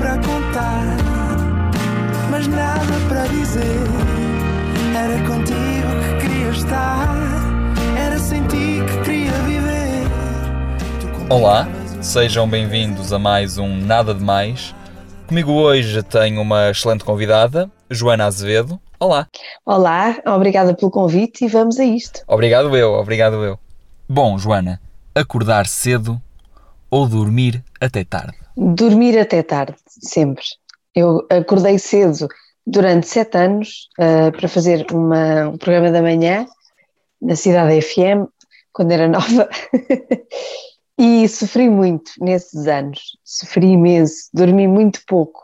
para contar, mas nada para dizer. Era contigo que queria estar, era sem ti que queria viver. Olá, sejam bem-vindos a mais um Nada de Mais. Comigo hoje tenho uma excelente convidada, Joana Azevedo. Olá. Olá, obrigada pelo convite e vamos a isto. Obrigado eu, obrigado eu. Bom, Joana, acordar cedo ou dormir até tarde? Dormir até tarde, sempre. Eu acordei cedo durante sete anos uh, para fazer uma, um programa da manhã na Cidade FM, quando era nova, e sofri muito nesses anos. Sofri imenso, dormi muito pouco,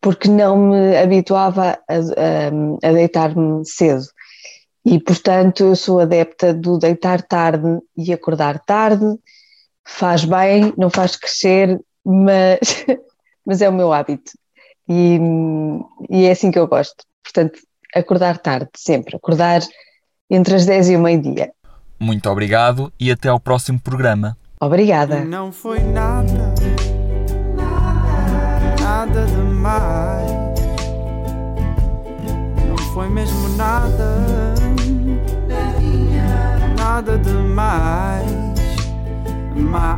porque não me habituava a, a, a deitar-me cedo. E, portanto, eu sou adepta do deitar tarde e acordar tarde. Faz bem, não faz crescer, mas, mas é o meu hábito. E, e é assim que eu gosto. Portanto, acordar tarde, sempre. Acordar entre as 10 e o meio-dia. Muito obrigado e até ao próximo programa. Obrigada. Não foi nada, nada demais. Não foi mesmo nada, nada demais. Mais.